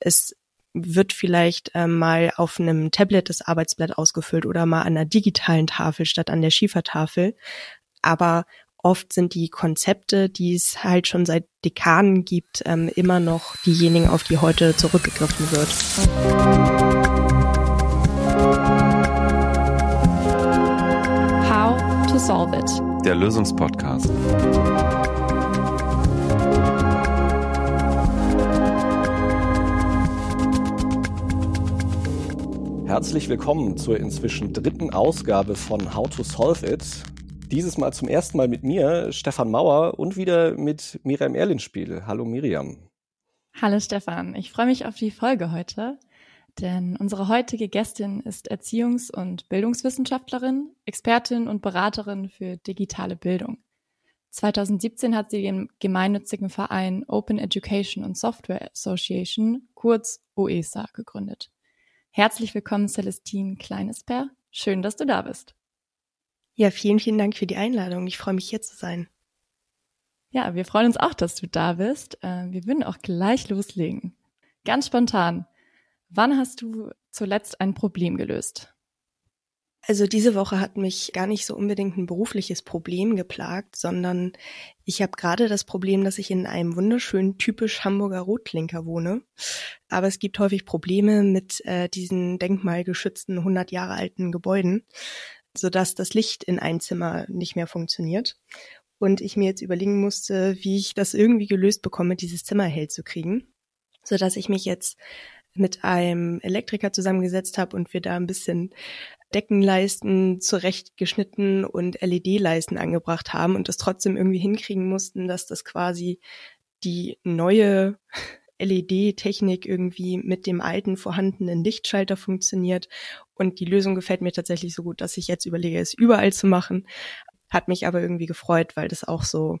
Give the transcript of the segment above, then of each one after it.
Es wird vielleicht äh, mal auf einem Tablet das Arbeitsblatt ausgefüllt oder mal an einer digitalen Tafel statt an der Schiefertafel. Aber oft sind die Konzepte, die es halt schon seit Dekaden gibt, ähm, immer noch diejenigen, auf die heute zurückgegriffen wird. How to Solve It. Der Lösungspodcast. Herzlich willkommen zur inzwischen dritten Ausgabe von How to Solve It. Dieses Mal zum ersten Mal mit mir, Stefan Mauer, und wieder mit Miriam Erlinspiel. Hallo Miriam. Hallo Stefan, ich freue mich auf die Folge heute, denn unsere heutige Gästin ist Erziehungs- und Bildungswissenschaftlerin, Expertin und Beraterin für digitale Bildung. 2017 hat sie den gemeinnützigen Verein Open Education and Software Association, kurz OESA, gegründet. Herzlich willkommen, Celestine Kleinesper. Schön, dass du da bist. Ja, vielen, vielen Dank für die Einladung. Ich freue mich hier zu sein. Ja, wir freuen uns auch, dass du da bist. Äh, wir würden auch gleich loslegen. Ganz spontan. Wann hast du zuletzt ein Problem gelöst? Also diese Woche hat mich gar nicht so unbedingt ein berufliches Problem geplagt, sondern ich habe gerade das Problem, dass ich in einem wunderschönen typisch Hamburger Rotklinker wohne. Aber es gibt häufig Probleme mit äh, diesen denkmalgeschützten 100 Jahre alten Gebäuden, sodass das Licht in ein Zimmer nicht mehr funktioniert. Und ich mir jetzt überlegen musste, wie ich das irgendwie gelöst bekomme, dieses Zimmer hell zu kriegen, sodass ich mich jetzt mit einem Elektriker zusammengesetzt habe und wir da ein bisschen Deckenleisten zurechtgeschnitten und LED-Leisten angebracht haben und das trotzdem irgendwie hinkriegen mussten, dass das quasi die neue LED-Technik irgendwie mit dem alten vorhandenen Lichtschalter funktioniert. Und die Lösung gefällt mir tatsächlich so gut, dass ich jetzt überlege, es überall zu machen. Hat mich aber irgendwie gefreut, weil das auch so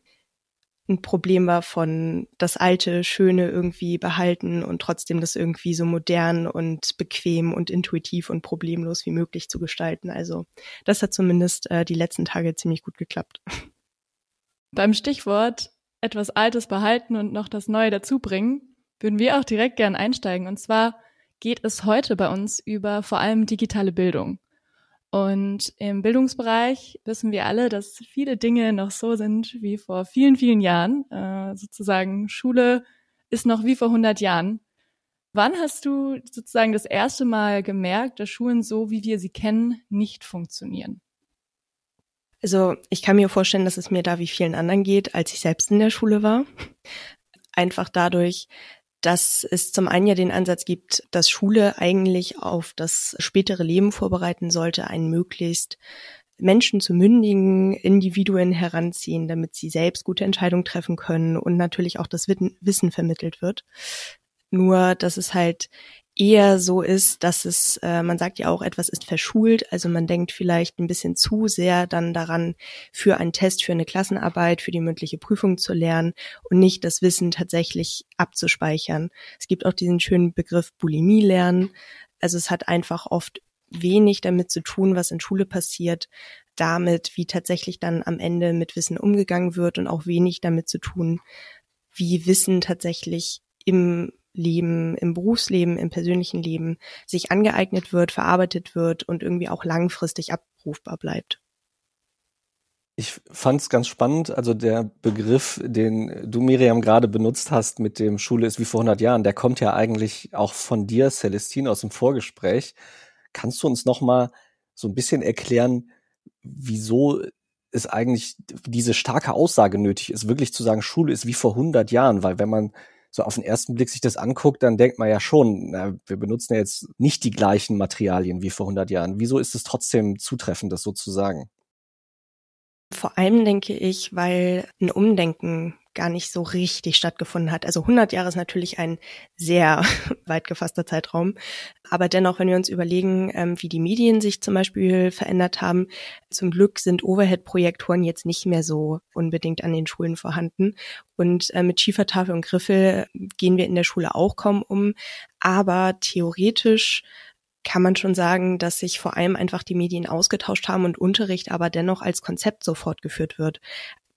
ein Problem war von das alte, schöne irgendwie behalten und trotzdem das irgendwie so modern und bequem und intuitiv und problemlos wie möglich zu gestalten. Also das hat zumindest äh, die letzten Tage ziemlich gut geklappt. Beim Stichwort etwas Altes behalten und noch das Neue dazubringen, würden wir auch direkt gern einsteigen. Und zwar geht es heute bei uns über vor allem digitale Bildung. Und im Bildungsbereich wissen wir alle, dass viele Dinge noch so sind wie vor vielen, vielen Jahren. Äh, sozusagen Schule ist noch wie vor 100 Jahren. Wann hast du sozusagen das erste Mal gemerkt, dass Schulen so, wie wir sie kennen, nicht funktionieren? Also ich kann mir vorstellen, dass es mir da wie vielen anderen geht, als ich selbst in der Schule war. Einfach dadurch, dass es zum einen ja den Ansatz gibt, dass Schule eigentlich auf das spätere Leben vorbereiten sollte, einen möglichst Menschen zu mündigen Individuen heranziehen, damit sie selbst gute Entscheidungen treffen können und natürlich auch das Wissen vermittelt wird. Nur, dass es halt eher so ist, dass es, äh, man sagt ja auch, etwas ist verschult, also man denkt vielleicht ein bisschen zu sehr dann daran, für einen Test, für eine Klassenarbeit, für die mündliche Prüfung zu lernen und nicht das Wissen tatsächlich abzuspeichern. Es gibt auch diesen schönen Begriff Bulimie lernen. Also es hat einfach oft wenig damit zu tun, was in Schule passiert, damit, wie tatsächlich dann am Ende mit Wissen umgegangen wird und auch wenig damit zu tun, wie Wissen tatsächlich im Leben, im Berufsleben, im persönlichen Leben sich angeeignet wird, verarbeitet wird und irgendwie auch langfristig abrufbar bleibt. Ich fand es ganz spannend, also der Begriff, den du Miriam gerade benutzt hast mit dem Schule ist wie vor 100 Jahren, der kommt ja eigentlich auch von dir, Celestine, aus dem Vorgespräch. Kannst du uns noch mal so ein bisschen erklären, wieso es eigentlich diese starke Aussage nötig ist, wirklich zu sagen, Schule ist wie vor 100 Jahren, weil wenn man so auf den ersten Blick sich das anguckt, dann denkt man ja schon, na, wir benutzen ja jetzt nicht die gleichen Materialien wie vor 100 Jahren. Wieso ist es trotzdem zutreffend, das so zu sagen? Vor allem denke ich, weil ein Umdenken gar nicht so richtig stattgefunden hat. Also 100 Jahre ist natürlich ein sehr weit gefasster Zeitraum. Aber dennoch, wenn wir uns überlegen, ähm, wie die Medien sich zum Beispiel verändert haben, zum Glück sind Overhead-Projektoren jetzt nicht mehr so unbedingt an den Schulen vorhanden. Und äh, mit Schiefertafel und Griffel gehen wir in der Schule auch kaum um. Aber theoretisch kann man schon sagen, dass sich vor allem einfach die Medien ausgetauscht haben und Unterricht aber dennoch als Konzept so fortgeführt wird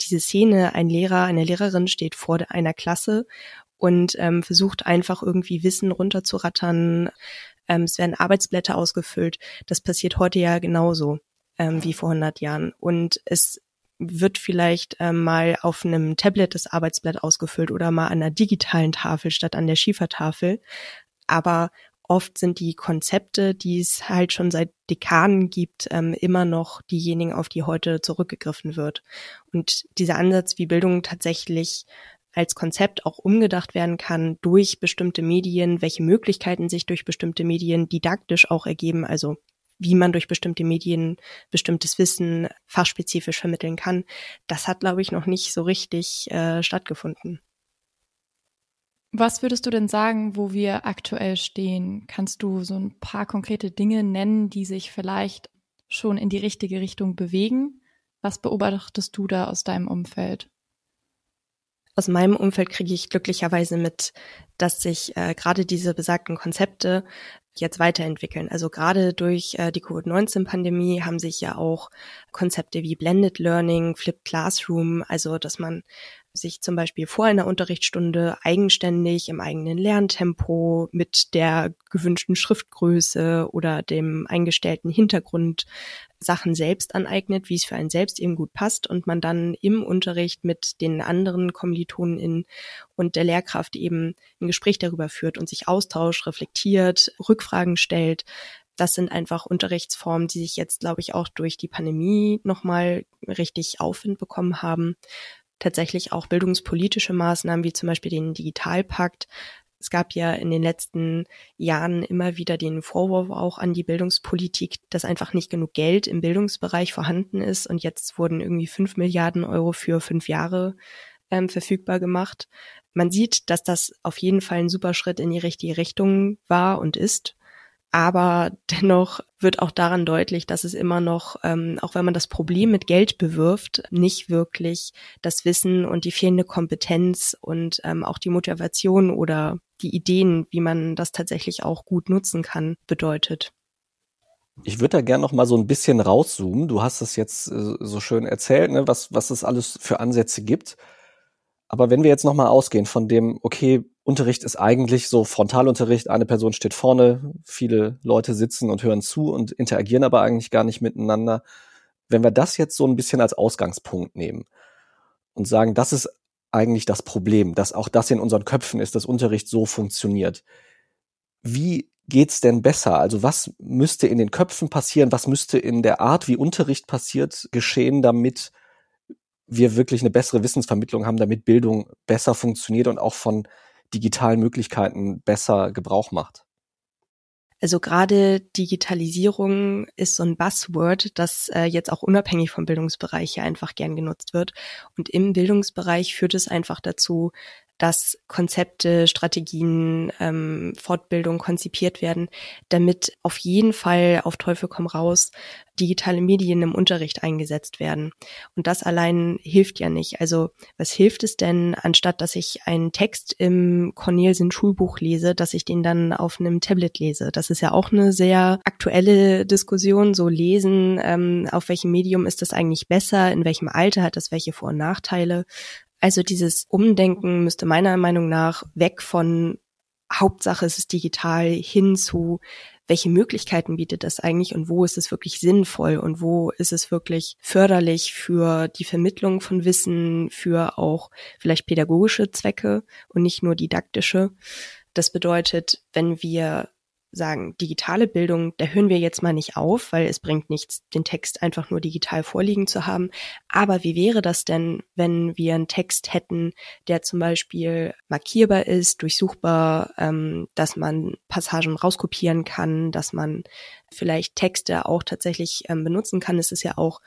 diese Szene, ein Lehrer, eine Lehrerin steht vor einer Klasse und ähm, versucht einfach irgendwie Wissen runterzurattern. Ähm, es werden Arbeitsblätter ausgefüllt. Das passiert heute ja genauso ähm, wie vor 100 Jahren. Und es wird vielleicht ähm, mal auf einem Tablet das Arbeitsblatt ausgefüllt oder mal an einer digitalen Tafel statt an der Schiefertafel. Aber oft sind die Konzepte, die es halt schon seit Dekaden gibt, ähm, immer noch diejenigen, auf die heute zurückgegriffen wird. Und dieser Ansatz, wie Bildung tatsächlich als Konzept auch umgedacht werden kann durch bestimmte Medien, welche Möglichkeiten sich durch bestimmte Medien didaktisch auch ergeben, also wie man durch bestimmte Medien bestimmtes Wissen fachspezifisch vermitteln kann, das hat, glaube ich, noch nicht so richtig äh, stattgefunden. Was würdest du denn sagen, wo wir aktuell stehen? Kannst du so ein paar konkrete Dinge nennen, die sich vielleicht schon in die richtige Richtung bewegen? Was beobachtest du da aus deinem Umfeld? Aus meinem Umfeld kriege ich glücklicherweise mit, dass sich äh, gerade diese besagten Konzepte jetzt weiterentwickeln. Also gerade durch äh, die Covid-19-Pandemie haben sich ja auch Konzepte wie Blended Learning, Flipped Classroom, also dass man sich zum Beispiel vor einer Unterrichtsstunde eigenständig im eigenen Lerntempo mit der gewünschten Schriftgröße oder dem eingestellten Hintergrund Sachen selbst aneignet, wie es für einen selbst eben gut passt und man dann im Unterricht mit den anderen KommilitonInnen und der Lehrkraft eben ein Gespräch darüber führt und sich austauscht, reflektiert, Rückfragen stellt. Das sind einfach Unterrichtsformen, die sich jetzt, glaube ich, auch durch die Pandemie nochmal richtig Aufwind bekommen haben tatsächlich auch bildungspolitische Maßnahmen wie zum Beispiel den Digitalpakt. Es gab ja in den letzten Jahren immer wieder den Vorwurf auch an die Bildungspolitik, dass einfach nicht genug Geld im Bildungsbereich vorhanden ist. Und jetzt wurden irgendwie fünf Milliarden Euro für fünf Jahre ähm, verfügbar gemacht. Man sieht, dass das auf jeden Fall ein super Schritt in die richtige Richtung war und ist. Aber dennoch wird auch daran deutlich, dass es immer noch, ähm, auch wenn man das Problem mit Geld bewirft, nicht wirklich das Wissen und die fehlende Kompetenz und ähm, auch die Motivation oder die Ideen, wie man das tatsächlich auch gut nutzen kann, bedeutet. Ich würde da gerne noch mal so ein bisschen rauszoomen. Du hast es jetzt äh, so schön erzählt, ne, was, was es alles für Ansätze gibt. Aber wenn wir jetzt noch mal ausgehen von dem, okay, Unterricht ist eigentlich so Frontalunterricht, eine Person steht vorne, viele Leute sitzen und hören zu und interagieren aber eigentlich gar nicht miteinander. Wenn wir das jetzt so ein bisschen als Ausgangspunkt nehmen und sagen, das ist eigentlich das Problem, dass auch das in unseren Köpfen ist, dass Unterricht so funktioniert. Wie geht's denn besser? Also was müsste in den Köpfen passieren? Was müsste in der Art, wie Unterricht passiert, geschehen, damit wir wirklich eine bessere Wissensvermittlung haben, damit Bildung besser funktioniert und auch von digitalen Möglichkeiten besser Gebrauch macht? Also gerade Digitalisierung ist so ein Buzzword, das äh, jetzt auch unabhängig vom Bildungsbereich hier einfach gern genutzt wird. Und im Bildungsbereich führt es einfach dazu, dass Konzepte, Strategien, ähm, Fortbildung konzipiert werden, damit auf jeden Fall auf Teufel komm raus digitale Medien im Unterricht eingesetzt werden. Und das allein hilft ja nicht. Also was hilft es denn, anstatt dass ich einen Text im Cornelsen Schulbuch lese, dass ich den dann auf einem Tablet lese? Das ist ja auch eine sehr aktuelle Diskussion. So lesen, ähm, auf welchem Medium ist das eigentlich besser? In welchem Alter hat das welche Vor- und Nachteile? Also dieses Umdenken müsste meiner Meinung nach weg von Hauptsache es ist digital hin zu welche Möglichkeiten bietet das eigentlich und wo ist es wirklich sinnvoll und wo ist es wirklich förderlich für die Vermittlung von Wissen, für auch vielleicht pädagogische Zwecke und nicht nur didaktische. Das bedeutet, wenn wir sagen, digitale Bildung, da hören wir jetzt mal nicht auf, weil es bringt nichts, den Text einfach nur digital vorliegen zu haben. Aber wie wäre das denn, wenn wir einen Text hätten, der zum Beispiel markierbar ist, durchsuchbar, ähm, dass man Passagen rauskopieren kann, dass man vielleicht Texte auch tatsächlich ähm, benutzen kann. Es ist ja auch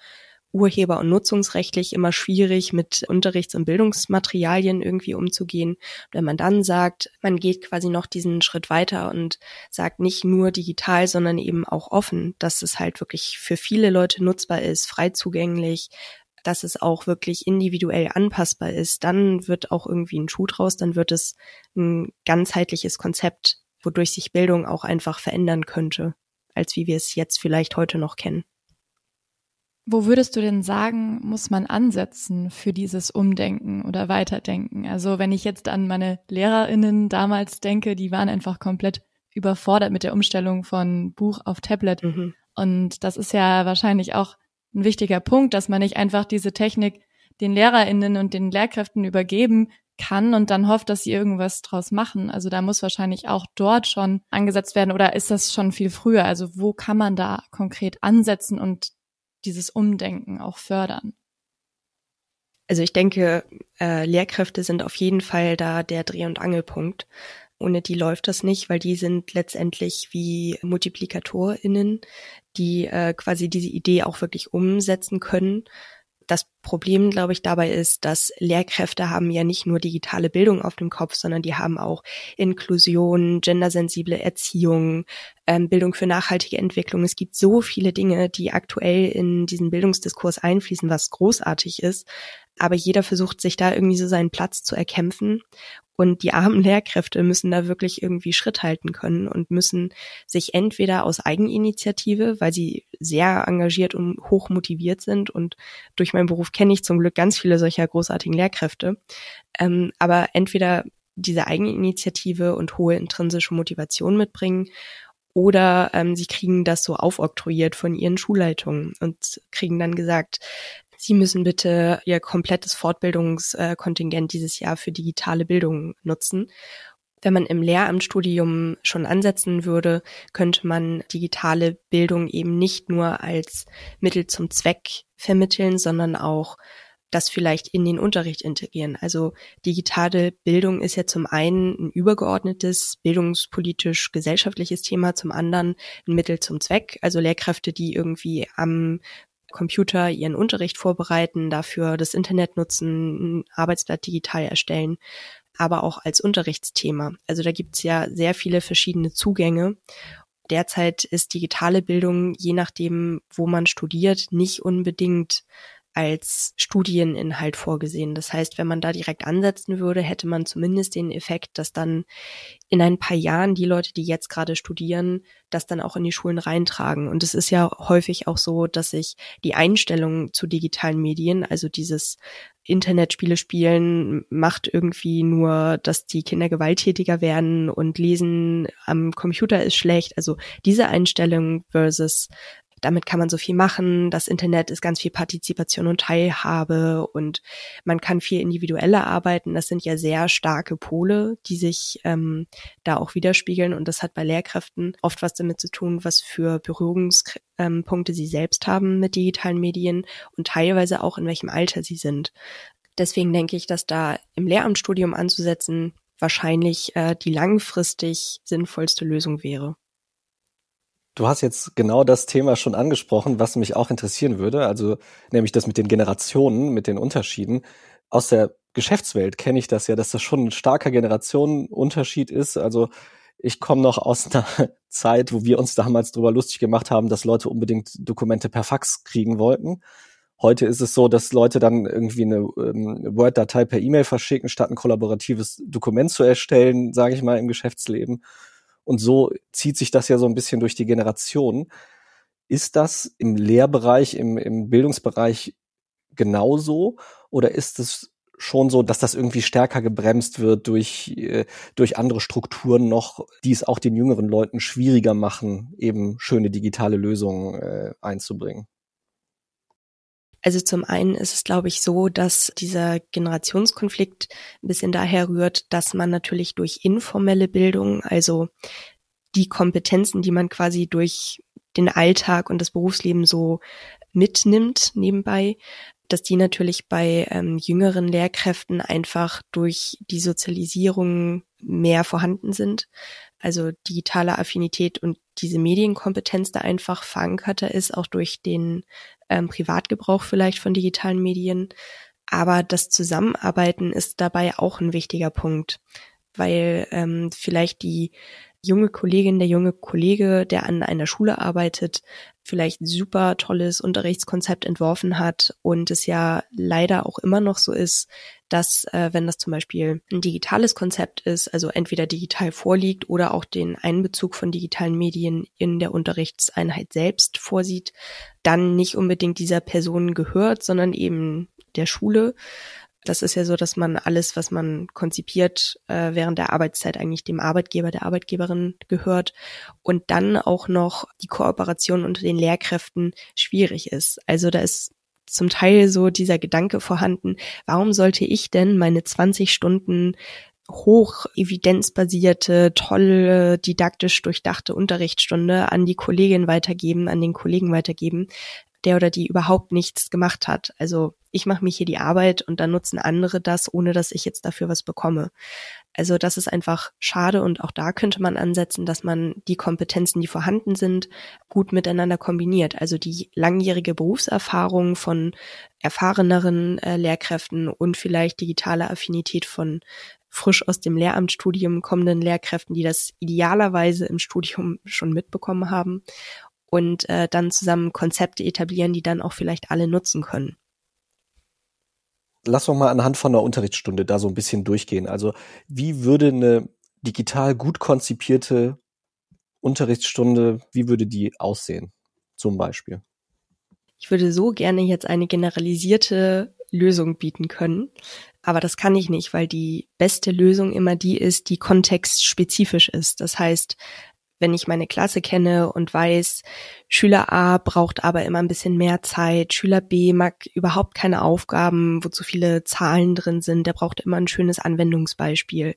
urheber- und nutzungsrechtlich immer schwierig, mit Unterrichts- und Bildungsmaterialien irgendwie umzugehen. wenn man dann sagt, man geht quasi noch diesen Schritt weiter und sagt nicht nur digital, sondern eben auch offen, dass es halt wirklich für viele Leute nutzbar ist, frei zugänglich, dass es auch wirklich individuell anpassbar ist, dann wird auch irgendwie ein Schuh draus, dann wird es ein ganzheitliches Konzept, wodurch sich Bildung auch einfach verändern könnte, als wie wir es jetzt vielleicht heute noch kennen. Wo würdest du denn sagen, muss man ansetzen für dieses Umdenken oder Weiterdenken? Also wenn ich jetzt an meine Lehrerinnen damals denke, die waren einfach komplett überfordert mit der Umstellung von Buch auf Tablet. Mhm. Und das ist ja wahrscheinlich auch ein wichtiger Punkt, dass man nicht einfach diese Technik den Lehrerinnen und den Lehrkräften übergeben kann und dann hofft, dass sie irgendwas draus machen. Also da muss wahrscheinlich auch dort schon angesetzt werden oder ist das schon viel früher? Also wo kann man da konkret ansetzen und dieses Umdenken auch fördern? Also ich denke, äh, Lehrkräfte sind auf jeden Fall da der Dreh- und Angelpunkt. Ohne die läuft das nicht, weil die sind letztendlich wie MultiplikatorInnen, die äh, quasi diese Idee auch wirklich umsetzen können das Problem, glaube ich, dabei ist, dass Lehrkräfte haben ja nicht nur digitale Bildung auf dem Kopf, sondern die haben auch Inklusion, gendersensible Erziehung, ähm, Bildung für nachhaltige Entwicklung. Es gibt so viele Dinge, die aktuell in diesen Bildungsdiskurs einfließen, was großartig ist. Aber jeder versucht sich da irgendwie so seinen Platz zu erkämpfen. Und die armen Lehrkräfte müssen da wirklich irgendwie Schritt halten können und müssen sich entweder aus Eigeninitiative, weil sie sehr engagiert und hoch motiviert sind und durch meinen Beruf kenne ich zum Glück ganz viele solcher großartigen Lehrkräfte, ähm, aber entweder diese Eigeninitiative und hohe intrinsische Motivation mitbringen oder ähm, sie kriegen das so aufoktroyiert von ihren Schulleitungen und kriegen dann gesagt, Sie müssen bitte Ihr komplettes Fortbildungskontingent dieses Jahr für digitale Bildung nutzen. Wenn man im Lehramtsstudium schon ansetzen würde, könnte man digitale Bildung eben nicht nur als Mittel zum Zweck vermitteln, sondern auch das vielleicht in den Unterricht integrieren. Also digitale Bildung ist ja zum einen ein übergeordnetes bildungspolitisch gesellschaftliches Thema, zum anderen ein Mittel zum Zweck. Also Lehrkräfte, die irgendwie am Computer ihren Unterricht vorbereiten, dafür das Internet nutzen, Arbeitsblatt digital erstellen, aber auch als Unterrichtsthema. Also da gibt's ja sehr viele verschiedene Zugänge. Derzeit ist digitale Bildung, je nachdem, wo man studiert, nicht unbedingt als Studieninhalt vorgesehen. Das heißt, wenn man da direkt ansetzen würde, hätte man zumindest den Effekt, dass dann in ein paar Jahren die Leute, die jetzt gerade studieren, das dann auch in die Schulen reintragen. Und es ist ja häufig auch so, dass sich die Einstellung zu digitalen Medien, also dieses Internetspiele spielen, macht irgendwie nur, dass die Kinder gewalttätiger werden und lesen am Computer ist schlecht. Also diese Einstellung versus damit kann man so viel machen. Das Internet ist ganz viel Partizipation und Teilhabe und man kann viel individueller arbeiten. Das sind ja sehr starke Pole, die sich ähm, da auch widerspiegeln. Und das hat bei Lehrkräften oft was damit zu tun, was für Berührungspunkte sie selbst haben mit digitalen Medien und teilweise auch in welchem Alter sie sind. Deswegen denke ich, dass da im Lehramtsstudium anzusetzen wahrscheinlich äh, die langfristig sinnvollste Lösung wäre. Du hast jetzt genau das Thema schon angesprochen, was mich auch interessieren würde, also nämlich das mit den Generationen, mit den Unterschieden. Aus der Geschäftswelt kenne ich das ja, dass das schon ein starker Generationenunterschied ist. Also ich komme noch aus einer Zeit, wo wir uns damals darüber lustig gemacht haben, dass Leute unbedingt Dokumente per Fax kriegen wollten. Heute ist es so, dass Leute dann irgendwie eine ähm, Word-Datei per E-Mail verschicken, statt ein kollaboratives Dokument zu erstellen, sage ich mal, im Geschäftsleben. Und so zieht sich das ja so ein bisschen durch die Generation. Ist das im Lehrbereich, im, im Bildungsbereich genauso? Oder ist es schon so, dass das irgendwie stärker gebremst wird durch, äh, durch andere Strukturen noch, die es auch den jüngeren Leuten schwieriger machen, eben schöne digitale Lösungen äh, einzubringen? Also zum einen ist es, glaube ich, so, dass dieser Generationskonflikt ein bisschen daher rührt, dass man natürlich durch informelle Bildung, also die Kompetenzen, die man quasi durch den Alltag und das Berufsleben so mitnimmt nebenbei, dass die natürlich bei ähm, jüngeren Lehrkräften einfach durch die Sozialisierung mehr vorhanden sind. Also digitale Affinität und diese Medienkompetenz da einfach verankerter ist, auch durch den ähm, Privatgebrauch vielleicht von digitalen Medien. Aber das Zusammenarbeiten ist dabei auch ein wichtiger Punkt, weil ähm, vielleicht die junge Kollegin, der junge Kollege, der an einer Schule arbeitet, vielleicht super tolles Unterrichtskonzept entworfen hat und es ja leider auch immer noch so ist, dass äh, wenn das zum Beispiel ein digitales Konzept ist, also entweder digital vorliegt oder auch den Einbezug von digitalen Medien in der Unterrichtseinheit selbst vorsieht, dann nicht unbedingt dieser Person gehört, sondern eben der Schule. Das ist ja so, dass man alles, was man konzipiert, äh, während der Arbeitszeit eigentlich dem Arbeitgeber, der Arbeitgeberin gehört und dann auch noch die Kooperation unter den Lehrkräften schwierig ist. Also da ist zum Teil so dieser Gedanke vorhanden, warum sollte ich denn meine 20 Stunden hoch evidenzbasierte, tolle, didaktisch durchdachte Unterrichtsstunde an die Kollegin weitergeben, an den Kollegen weitergeben, der oder die überhaupt nichts gemacht hat. Also ich mache mich hier die Arbeit und dann nutzen andere das, ohne dass ich jetzt dafür was bekomme. Also das ist einfach schade und auch da könnte man ansetzen, dass man die Kompetenzen, die vorhanden sind, gut miteinander kombiniert. Also die langjährige Berufserfahrung von erfahreneren äh, Lehrkräften und vielleicht digitale Affinität von frisch aus dem Lehramtsstudium kommenden Lehrkräften, die das idealerweise im Studium schon mitbekommen haben und äh, dann zusammen Konzepte etablieren, die dann auch vielleicht alle nutzen können. Lass uns mal anhand von einer Unterrichtsstunde da so ein bisschen durchgehen. Also wie würde eine digital gut konzipierte Unterrichtsstunde, wie würde die aussehen zum Beispiel? Ich würde so gerne jetzt eine generalisierte Lösung bieten können, aber das kann ich nicht, weil die beste Lösung immer die ist, die kontextspezifisch ist. Das heißt, wenn ich meine Klasse kenne und weiß, Schüler A braucht aber immer ein bisschen mehr Zeit, Schüler B mag überhaupt keine Aufgaben, wo zu viele Zahlen drin sind, der braucht immer ein schönes Anwendungsbeispiel.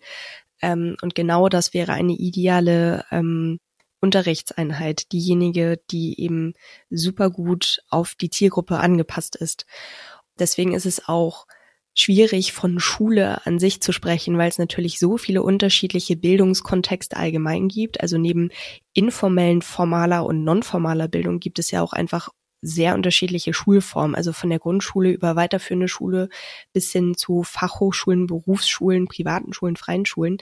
Ähm, und genau das wäre eine ideale ähm, Unterrichtseinheit, diejenige, die eben super gut auf die Zielgruppe angepasst ist. Deswegen ist es auch schwierig von Schule an sich zu sprechen, weil es natürlich so viele unterschiedliche Bildungskontexte allgemein gibt. Also neben informellen, formaler und nonformaler Bildung gibt es ja auch einfach sehr unterschiedliche Schulformen, also von der Grundschule über weiterführende Schule bis hin zu Fachhochschulen, Berufsschulen, privaten Schulen, freien Schulen.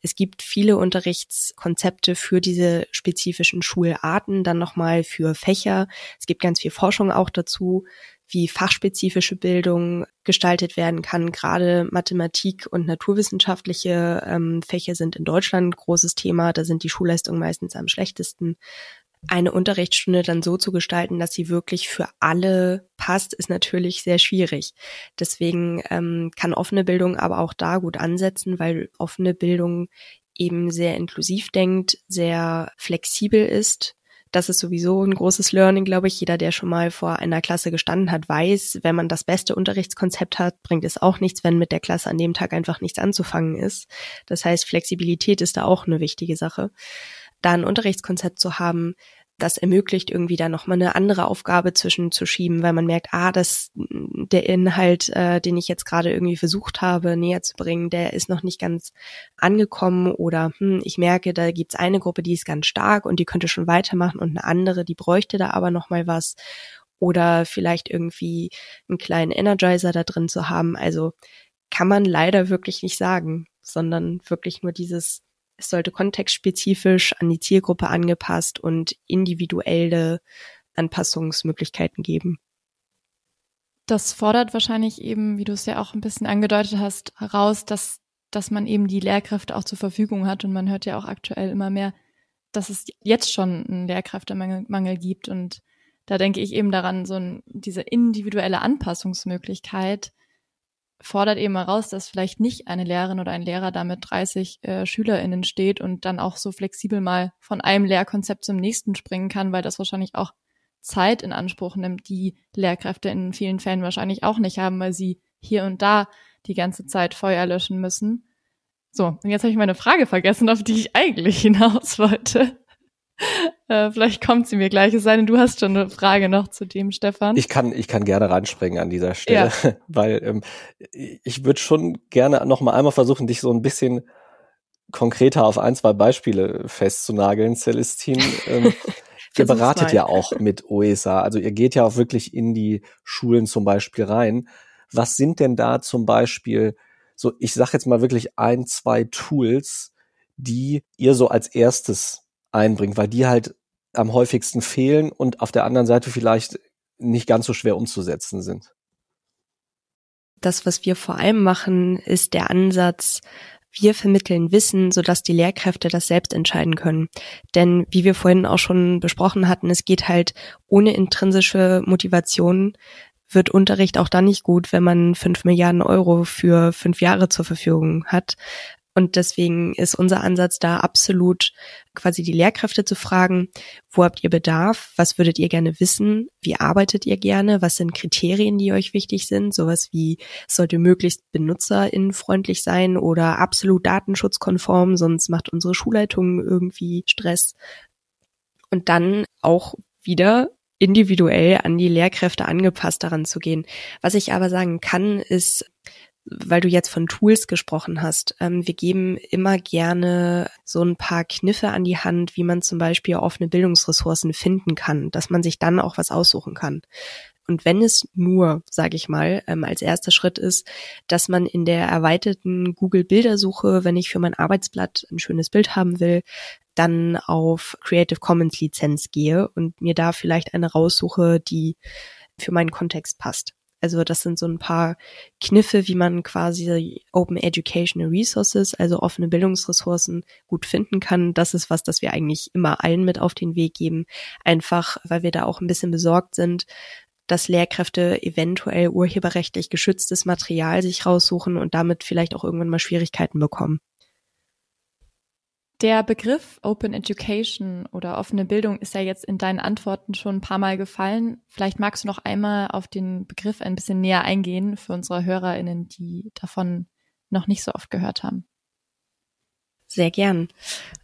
Es gibt viele Unterrichtskonzepte für diese spezifischen Schularten, dann nochmal für Fächer. Es gibt ganz viel Forschung auch dazu wie fachspezifische Bildung gestaltet werden kann. Gerade Mathematik und naturwissenschaftliche ähm, Fächer sind in Deutschland ein großes Thema. Da sind die Schulleistungen meistens am schlechtesten. Eine Unterrichtsstunde dann so zu gestalten, dass sie wirklich für alle passt, ist natürlich sehr schwierig. Deswegen ähm, kann offene Bildung aber auch da gut ansetzen, weil offene Bildung eben sehr inklusiv denkt, sehr flexibel ist das ist sowieso ein großes Learning, glaube ich. Jeder, der schon mal vor einer Klasse gestanden hat, weiß, wenn man das beste Unterrichtskonzept hat, bringt es auch nichts, wenn mit der Klasse an dem Tag einfach nichts anzufangen ist. Das heißt, Flexibilität ist da auch eine wichtige Sache. Da ein Unterrichtskonzept zu haben, das ermöglicht irgendwie da nochmal eine andere Aufgabe zwischenzuschieben, weil man merkt, ah, das, der Inhalt, äh, den ich jetzt gerade irgendwie versucht habe, näher zu bringen, der ist noch nicht ganz angekommen oder hm, ich merke, da gibt's eine Gruppe, die ist ganz stark und die könnte schon weitermachen und eine andere, die bräuchte da aber nochmal was oder vielleicht irgendwie einen kleinen Energizer da drin zu haben. Also kann man leider wirklich nicht sagen, sondern wirklich nur dieses es sollte kontextspezifisch an die Zielgruppe angepasst und individuelle Anpassungsmöglichkeiten geben. Das fordert wahrscheinlich eben, wie du es ja auch ein bisschen angedeutet hast, heraus, dass, dass man eben die Lehrkräfte auch zur Verfügung hat. Und man hört ja auch aktuell immer mehr, dass es jetzt schon einen Lehrkräftemangel Mangel gibt. Und da denke ich eben daran, so ein, diese individuelle Anpassungsmöglichkeit fordert eben heraus, dass vielleicht nicht eine Lehrerin oder ein Lehrer da mit 30 äh, SchülerInnen steht und dann auch so flexibel mal von einem Lehrkonzept zum nächsten springen kann, weil das wahrscheinlich auch Zeit in Anspruch nimmt, die Lehrkräfte in vielen Fällen wahrscheinlich auch nicht haben, weil sie hier und da die ganze Zeit Feuer löschen müssen. So, und jetzt habe ich meine Frage vergessen, auf die ich eigentlich hinaus wollte. Äh, vielleicht kommt sie mir gleich. Es sei denn, du hast schon eine Frage noch zu dem, Stefan. Ich kann, ich kann gerne reinspringen an dieser Stelle, ja. weil ähm, ich würde schon gerne noch mal einmal versuchen, dich so ein bisschen konkreter auf ein, zwei Beispiele festzunageln, Celestine. Ähm, ihr beratet ja auch mit OESA, also ihr geht ja auch wirklich in die Schulen zum Beispiel rein. Was sind denn da zum Beispiel so, ich sag jetzt mal wirklich ein, zwei Tools, die ihr so als erstes einbringt, weil die halt am häufigsten fehlen und auf der anderen Seite vielleicht nicht ganz so schwer umzusetzen sind. Das, was wir vor allem machen, ist der Ansatz, wir vermitteln Wissen, sodass die Lehrkräfte das selbst entscheiden können. Denn wie wir vorhin auch schon besprochen hatten, es geht halt ohne intrinsische Motivation wird Unterricht auch dann nicht gut, wenn man fünf Milliarden Euro für fünf Jahre zur Verfügung hat. Und deswegen ist unser Ansatz da absolut quasi die Lehrkräfte zu fragen, wo habt ihr Bedarf? Was würdet ihr gerne wissen? Wie arbeitet ihr gerne? Was sind Kriterien, die euch wichtig sind? Sowas wie, sollte möglichst benutzerinnenfreundlich sein oder absolut datenschutzkonform, sonst macht unsere Schulleitung irgendwie Stress. Und dann auch wieder individuell an die Lehrkräfte angepasst daran zu gehen. Was ich aber sagen kann, ist, weil du jetzt von Tools gesprochen hast, ähm, wir geben immer gerne so ein paar Kniffe an die Hand, wie man zum Beispiel offene Bildungsressourcen finden kann, dass man sich dann auch was aussuchen kann. Und wenn es nur, sage ich mal, ähm, als erster Schritt ist, dass man in der erweiterten Google-Bildersuche, wenn ich für mein Arbeitsblatt ein schönes Bild haben will, dann auf Creative Commons Lizenz gehe und mir da vielleicht eine raussuche, die für meinen Kontext passt. Also das sind so ein paar Kniffe, wie man quasi Open Educational Resources, also offene Bildungsressourcen gut finden kann. Das ist was, das wir eigentlich immer allen mit auf den Weg geben. Einfach, weil wir da auch ein bisschen besorgt sind, dass Lehrkräfte eventuell urheberrechtlich geschütztes Material sich raussuchen und damit vielleicht auch irgendwann mal Schwierigkeiten bekommen. Der Begriff Open Education oder offene Bildung ist ja jetzt in deinen Antworten schon ein paar Mal gefallen. Vielleicht magst du noch einmal auf den Begriff ein bisschen näher eingehen für unsere HörerInnen, die davon noch nicht so oft gehört haben. Sehr gern.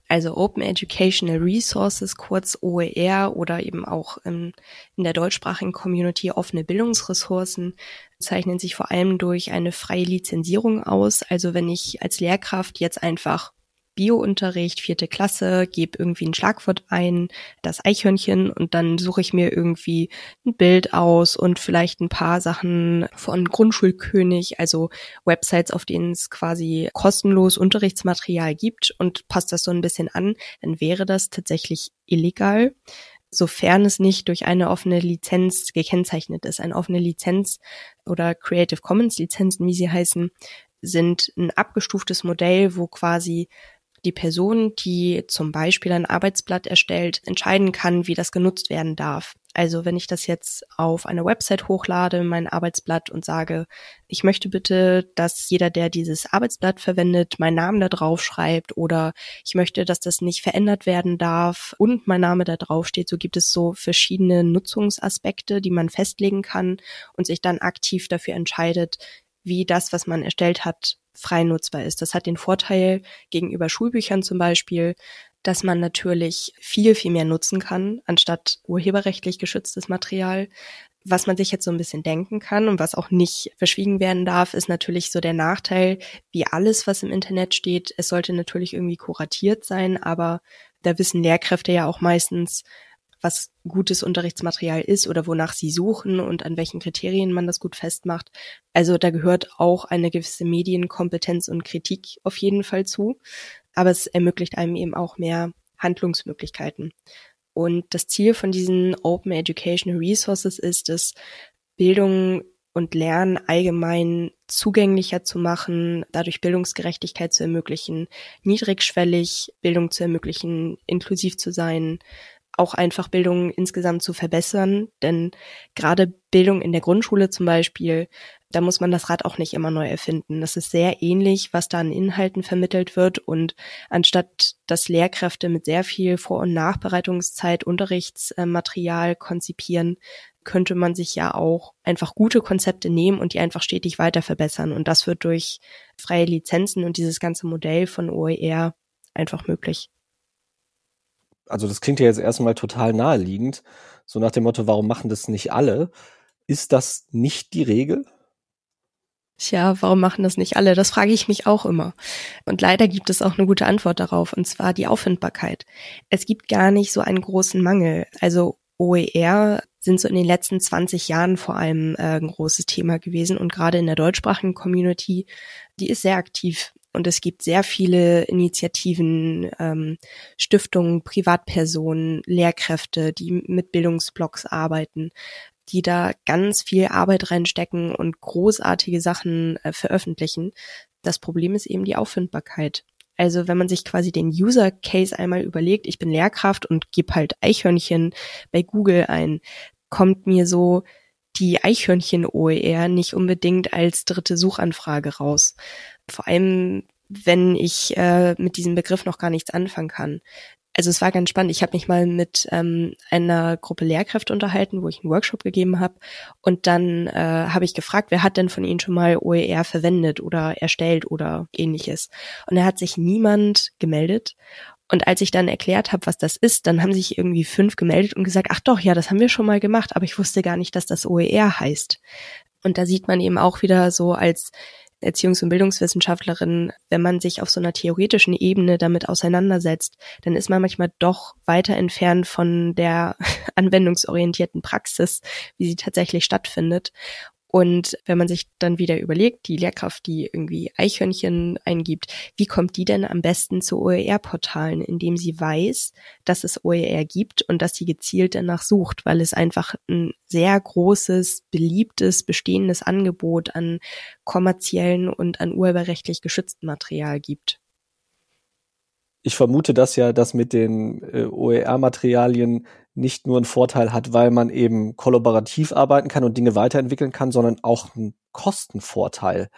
Also Open Educational Resources, kurz OER oder eben auch in, in der deutschsprachigen Community offene Bildungsressourcen zeichnen sich vor allem durch eine freie Lizenzierung aus. Also wenn ich als Lehrkraft jetzt einfach Biounterricht, vierte Klasse, gebe irgendwie ein Schlagwort ein, das Eichhörnchen und dann suche ich mir irgendwie ein Bild aus und vielleicht ein paar Sachen von Grundschulkönig, also Websites, auf denen es quasi kostenlos Unterrichtsmaterial gibt und passt das so ein bisschen an, dann wäre das tatsächlich illegal sofern es nicht durch eine offene Lizenz gekennzeichnet ist. Eine offene Lizenz oder Creative Commons Lizenzen, wie sie heißen, sind ein abgestuftes Modell, wo quasi die Person, die zum Beispiel ein Arbeitsblatt erstellt, entscheiden kann, wie das genutzt werden darf. Also wenn ich das jetzt auf eine Website hochlade, mein Arbeitsblatt und sage, ich möchte bitte, dass jeder, der dieses Arbeitsblatt verwendet, meinen Namen da drauf schreibt oder ich möchte, dass das nicht verändert werden darf und mein Name da drauf steht. So gibt es so verschiedene Nutzungsaspekte, die man festlegen kann und sich dann aktiv dafür entscheidet, wie das, was man erstellt hat, frei nutzbar ist. Das hat den Vorteil gegenüber Schulbüchern zum Beispiel, dass man natürlich viel, viel mehr nutzen kann, anstatt urheberrechtlich geschütztes Material. Was man sich jetzt so ein bisschen denken kann und was auch nicht verschwiegen werden darf, ist natürlich so der Nachteil, wie alles, was im Internet steht. Es sollte natürlich irgendwie kuratiert sein, aber da wissen Lehrkräfte ja auch meistens, was gutes Unterrichtsmaterial ist oder wonach sie suchen und an welchen Kriterien man das gut festmacht. Also da gehört auch eine gewisse Medienkompetenz und Kritik auf jeden Fall zu. Aber es ermöglicht einem eben auch mehr Handlungsmöglichkeiten. Und das Ziel von diesen Open Educational Resources ist es, Bildung und Lernen allgemein zugänglicher zu machen, dadurch Bildungsgerechtigkeit zu ermöglichen, niedrigschwellig Bildung zu ermöglichen, inklusiv zu sein, auch einfach Bildung insgesamt zu verbessern. Denn gerade Bildung in der Grundschule zum Beispiel, da muss man das Rad auch nicht immer neu erfinden. Das ist sehr ähnlich, was da an Inhalten vermittelt wird. Und anstatt dass Lehrkräfte mit sehr viel Vor- und Nachbereitungszeit Unterrichtsmaterial konzipieren, könnte man sich ja auch einfach gute Konzepte nehmen und die einfach stetig weiter verbessern. Und das wird durch freie Lizenzen und dieses ganze Modell von OER einfach möglich also das klingt ja jetzt erstmal total naheliegend, so nach dem Motto, warum machen das nicht alle? Ist das nicht die Regel? Tja, warum machen das nicht alle? Das frage ich mich auch immer. Und leider gibt es auch eine gute Antwort darauf, und zwar die Auffindbarkeit. Es gibt gar nicht so einen großen Mangel. Also OER sind so in den letzten 20 Jahren vor allem äh, ein großes Thema gewesen und gerade in der deutschsprachigen Community, die ist sehr aktiv. Und es gibt sehr viele Initiativen, ähm, Stiftungen, Privatpersonen, Lehrkräfte, die mit Bildungsblogs arbeiten. die da ganz viel Arbeit reinstecken und großartige Sachen äh, veröffentlichen. Das Problem ist eben die Auffindbarkeit. Also wenn man sich quasi den User Case einmal überlegt, ich bin Lehrkraft und gebe halt Eichhörnchen bei Google ein, kommt mir so die Eichhörnchen-OER nicht unbedingt als dritte Suchanfrage raus. Vor allem, wenn ich äh, mit diesem Begriff noch gar nichts anfangen kann. Also es war ganz spannend. Ich habe mich mal mit ähm, einer Gruppe Lehrkräfte unterhalten, wo ich einen Workshop gegeben habe. Und dann äh, habe ich gefragt, wer hat denn von Ihnen schon mal OER verwendet oder erstellt oder ähnliches. Und da hat sich niemand gemeldet. Und als ich dann erklärt habe, was das ist, dann haben sich irgendwie fünf gemeldet und gesagt, ach doch, ja, das haben wir schon mal gemacht, aber ich wusste gar nicht, dass das OER heißt. Und da sieht man eben auch wieder so als Erziehungs- und Bildungswissenschaftlerin, wenn man sich auf so einer theoretischen Ebene damit auseinandersetzt, dann ist man manchmal doch weiter entfernt von der anwendungsorientierten Praxis, wie sie tatsächlich stattfindet. Und wenn man sich dann wieder überlegt, die Lehrkraft, die irgendwie Eichhörnchen eingibt, wie kommt die denn am besten zu OER-Portalen, indem sie weiß, dass es OER gibt und dass sie gezielt danach sucht, weil es einfach ein sehr großes, beliebtes, bestehendes Angebot an kommerziellen und an urheberrechtlich geschütztem Material gibt? Ich vermute, dass ja das mit den äh, OER-Materialien nicht nur einen Vorteil hat, weil man eben kollaborativ arbeiten kann und Dinge weiterentwickeln kann, sondern auch einen Kostenvorteil.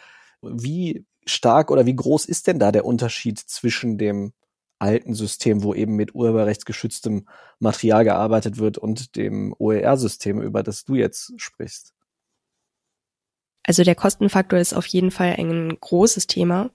Wie stark oder wie groß ist denn da der Unterschied zwischen dem alten System, wo eben mit urheberrechtsgeschütztem Material gearbeitet wird und dem OER-System, über das du jetzt sprichst? Also der Kostenfaktor ist auf jeden Fall ein großes Thema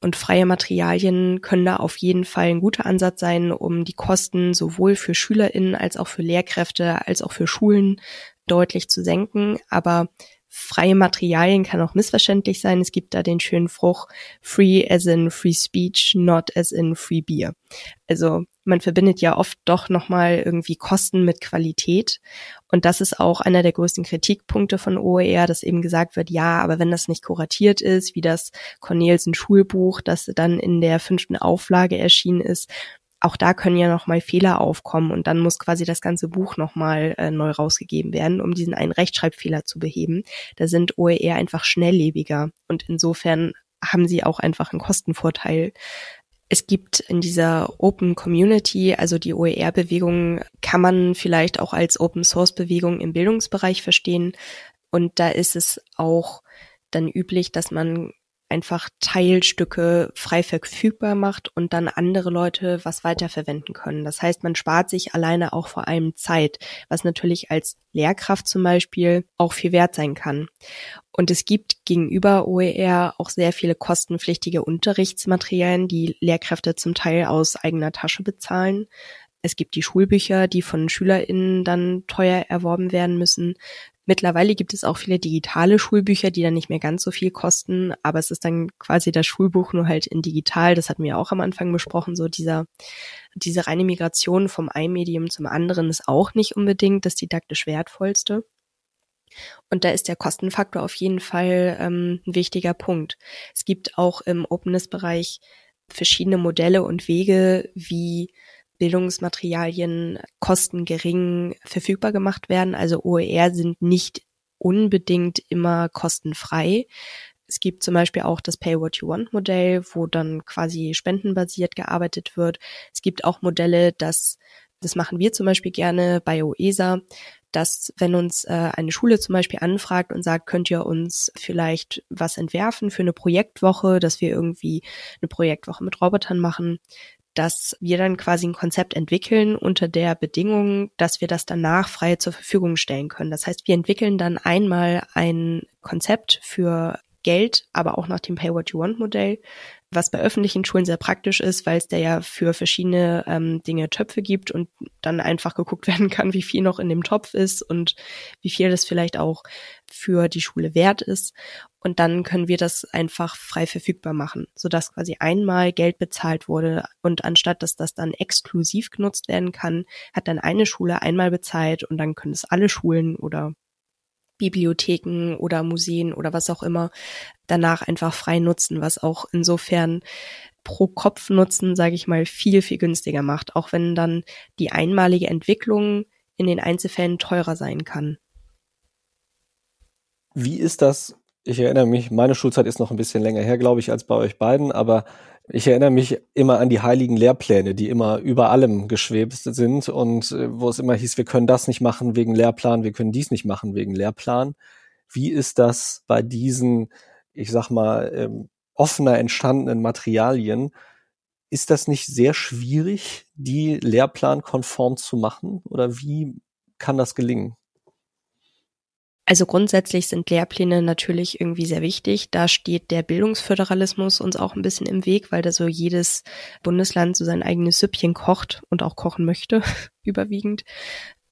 und freie Materialien können da auf jeden Fall ein guter Ansatz sein, um die Kosten sowohl für SchülerInnen als auch für Lehrkräfte als auch für Schulen deutlich zu senken. Aber freie Materialien kann auch missverständlich sein. Es gibt da den schönen Fruch free as in free speech, not as in free beer. Also man verbindet ja oft doch nochmal irgendwie Kosten mit Qualität. Und das ist auch einer der größten Kritikpunkte von OER, dass eben gesagt wird, ja, aber wenn das nicht kuratiert ist, wie das Cornelsen Schulbuch, das dann in der fünften Auflage erschienen ist, auch da können ja nochmal Fehler aufkommen und dann muss quasi das ganze Buch nochmal äh, neu rausgegeben werden, um diesen einen Rechtschreibfehler zu beheben. Da sind OER einfach schnelllebiger und insofern haben sie auch einfach einen Kostenvorteil. Es gibt in dieser Open Community, also die OER-Bewegung, kann man vielleicht auch als Open Source Bewegung im Bildungsbereich verstehen. Und da ist es auch dann üblich, dass man einfach Teilstücke frei verfügbar macht und dann andere Leute was weiterverwenden können. Das heißt, man spart sich alleine auch vor allem Zeit, was natürlich als Lehrkraft zum Beispiel auch viel wert sein kann. Und es gibt gegenüber OER auch sehr viele kostenpflichtige Unterrichtsmaterialien, die Lehrkräfte zum Teil aus eigener Tasche bezahlen. Es gibt die Schulbücher, die von SchülerInnen dann teuer erworben werden müssen. Mittlerweile gibt es auch viele digitale Schulbücher, die dann nicht mehr ganz so viel kosten, aber es ist dann quasi das Schulbuch nur halt in digital. Das hatten wir auch am Anfang besprochen. So dieser, diese reine Migration vom einen Medium zum anderen ist auch nicht unbedingt das didaktisch wertvollste. Und da ist der Kostenfaktor auf jeden Fall ähm, ein wichtiger Punkt. Es gibt auch im Openness-Bereich verschiedene Modelle und Wege, wie Bildungsmaterialien kostengering verfügbar gemacht werden. Also OER sind nicht unbedingt immer kostenfrei. Es gibt zum Beispiel auch das Pay What You Want Modell, wo dann quasi spendenbasiert gearbeitet wird. Es gibt auch Modelle, das, das machen wir zum Beispiel gerne bei OESA, dass wenn uns äh, eine Schule zum Beispiel anfragt und sagt, könnt ihr uns vielleicht was entwerfen für eine Projektwoche, dass wir irgendwie eine Projektwoche mit Robotern machen, dass wir dann quasi ein Konzept entwickeln unter der Bedingung, dass wir das danach frei zur Verfügung stellen können. Das heißt, wir entwickeln dann einmal ein Konzept für Geld, aber auch nach dem Pay What You Want Modell, was bei öffentlichen Schulen sehr praktisch ist, weil es da ja für verschiedene ähm, Dinge Töpfe gibt und dann einfach geguckt werden kann, wie viel noch in dem Topf ist und wie viel das vielleicht auch für die Schule wert ist. Und dann können wir das einfach frei verfügbar machen, sodass quasi einmal Geld bezahlt wurde und anstatt dass das dann exklusiv genutzt werden kann, hat dann eine Schule einmal bezahlt und dann können es alle Schulen oder Bibliotheken oder Museen oder was auch immer danach einfach frei nutzen, was auch insofern pro Kopf Nutzen, sage ich mal, viel, viel günstiger macht, auch wenn dann die einmalige Entwicklung in den Einzelfällen teurer sein kann. Wie ist das? Ich erinnere mich, meine Schulzeit ist noch ein bisschen länger her, glaube ich, als bei euch beiden, aber ich erinnere mich immer an die heiligen Lehrpläne, die immer über allem geschwebt sind und äh, wo es immer hieß, wir können das nicht machen wegen Lehrplan, wir können dies nicht machen wegen Lehrplan. Wie ist das bei diesen, ich sag mal, ähm, offener entstandenen Materialien? Ist das nicht sehr schwierig, die lehrplankonform zu machen? Oder wie kann das gelingen? Also grundsätzlich sind Lehrpläne natürlich irgendwie sehr wichtig. Da steht der Bildungsföderalismus uns auch ein bisschen im Weg, weil da so jedes Bundesland so sein eigenes Süppchen kocht und auch kochen möchte, überwiegend.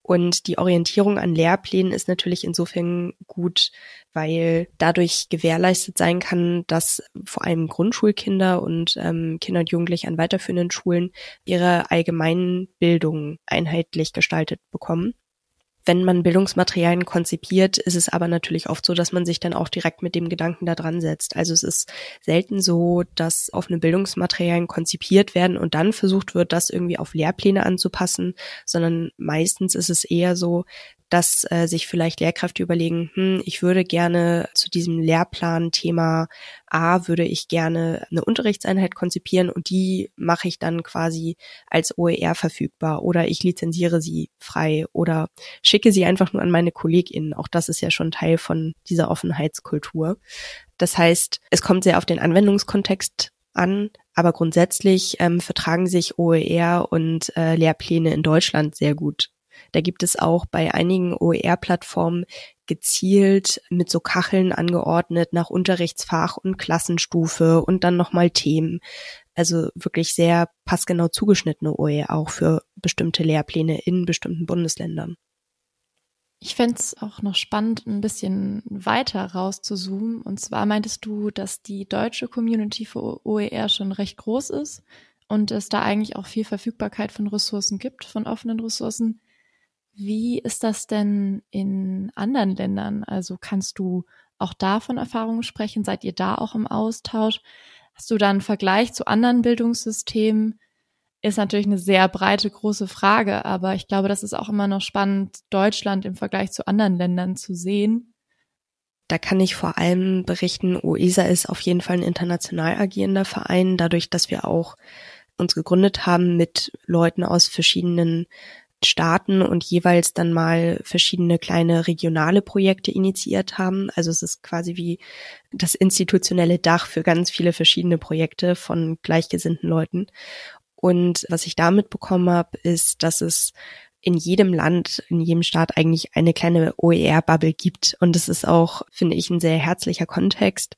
Und die Orientierung an Lehrplänen ist natürlich insofern gut, weil dadurch gewährleistet sein kann, dass vor allem Grundschulkinder und ähm, Kinder und Jugendliche an weiterführenden Schulen ihre allgemeinen Bildung einheitlich gestaltet bekommen. Wenn man Bildungsmaterialien konzipiert, ist es aber natürlich oft so, dass man sich dann auch direkt mit dem Gedanken da dran setzt. Also es ist selten so, dass offene Bildungsmaterialien konzipiert werden und dann versucht wird, das irgendwie auf Lehrpläne anzupassen, sondern meistens ist es eher so, dass äh, sich vielleicht Lehrkräfte überlegen, hm, ich würde gerne zu diesem Lehrplan-Thema A, würde ich gerne eine Unterrichtseinheit konzipieren und die mache ich dann quasi als OER verfügbar oder ich lizenziere sie frei oder schicke sie einfach nur an meine KollegInnen. Auch das ist ja schon Teil von dieser Offenheitskultur. Das heißt, es kommt sehr auf den Anwendungskontext an, aber grundsätzlich ähm, vertragen sich OER und äh, Lehrpläne in Deutschland sehr gut da gibt es auch bei einigen OER-Plattformen gezielt mit so Kacheln angeordnet nach Unterrichtsfach und Klassenstufe und dann nochmal Themen. Also wirklich sehr passgenau zugeschnittene OER auch für bestimmte Lehrpläne in bestimmten Bundesländern. Ich fände es auch noch spannend, ein bisschen weiter rauszuzoomen. Und zwar meintest du, dass die deutsche Community für OER schon recht groß ist und es da eigentlich auch viel Verfügbarkeit von Ressourcen gibt, von offenen Ressourcen. Wie ist das denn in anderen Ländern? Also kannst du auch davon Erfahrungen sprechen? Seid ihr da auch im Austausch? Hast du da einen Vergleich zu anderen Bildungssystemen? Ist natürlich eine sehr breite, große Frage, aber ich glaube, das ist auch immer noch spannend, Deutschland im Vergleich zu anderen Ländern zu sehen. Da kann ich vor allem berichten, OESA ist auf jeden Fall ein international agierender Verein, dadurch, dass wir auch uns gegründet haben mit Leuten aus verschiedenen Staaten und jeweils dann mal verschiedene kleine regionale Projekte initiiert haben. Also es ist quasi wie das institutionelle Dach für ganz viele verschiedene Projekte von gleichgesinnten Leuten. Und was ich damit bekommen habe, ist, dass es in jedem Land, in jedem Staat eigentlich eine kleine OER-Bubble gibt. Und es ist auch, finde ich, ein sehr herzlicher Kontext.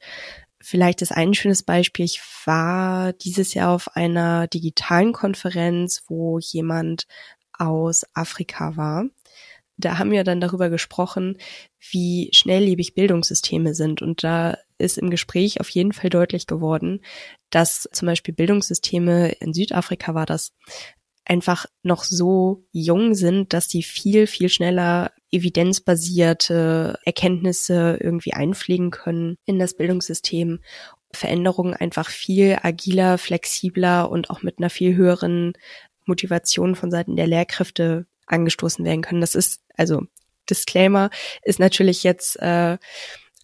Vielleicht ist ein schönes Beispiel. Ich war dieses Jahr auf einer digitalen Konferenz, wo jemand aus Afrika war. Da haben wir dann darüber gesprochen, wie schnelllebig Bildungssysteme sind. Und da ist im Gespräch auf jeden Fall deutlich geworden, dass zum Beispiel Bildungssysteme in Südafrika war das einfach noch so jung sind, dass sie viel, viel schneller evidenzbasierte Erkenntnisse irgendwie einpflegen können in das Bildungssystem. Veränderungen einfach viel agiler, flexibler und auch mit einer viel höheren Motivation von Seiten der Lehrkräfte angestoßen werden können. Das ist, also Disclaimer, ist natürlich jetzt äh,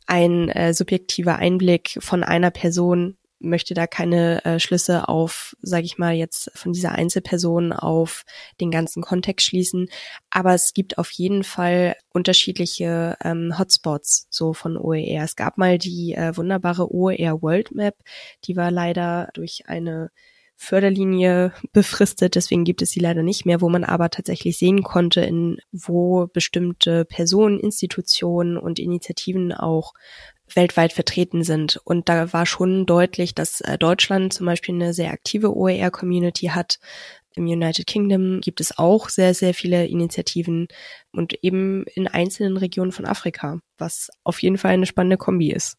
ein äh, subjektiver Einblick von einer Person, möchte da keine äh, Schlüsse auf, sage ich mal jetzt von dieser Einzelperson auf den ganzen Kontext schließen, aber es gibt auf jeden Fall unterschiedliche ähm, Hotspots so von OER. Es gab mal die äh, wunderbare OER World Map, die war leider durch eine Förderlinie befristet, deswegen gibt es sie leider nicht mehr, wo man aber tatsächlich sehen konnte, in wo bestimmte Personen, Institutionen und Initiativen auch weltweit vertreten sind. Und da war schon deutlich, dass äh, Deutschland zum Beispiel eine sehr aktive OER-Community hat. Im United Kingdom gibt es auch sehr, sehr viele Initiativen und eben in einzelnen Regionen von Afrika, was auf jeden Fall eine spannende Kombi ist.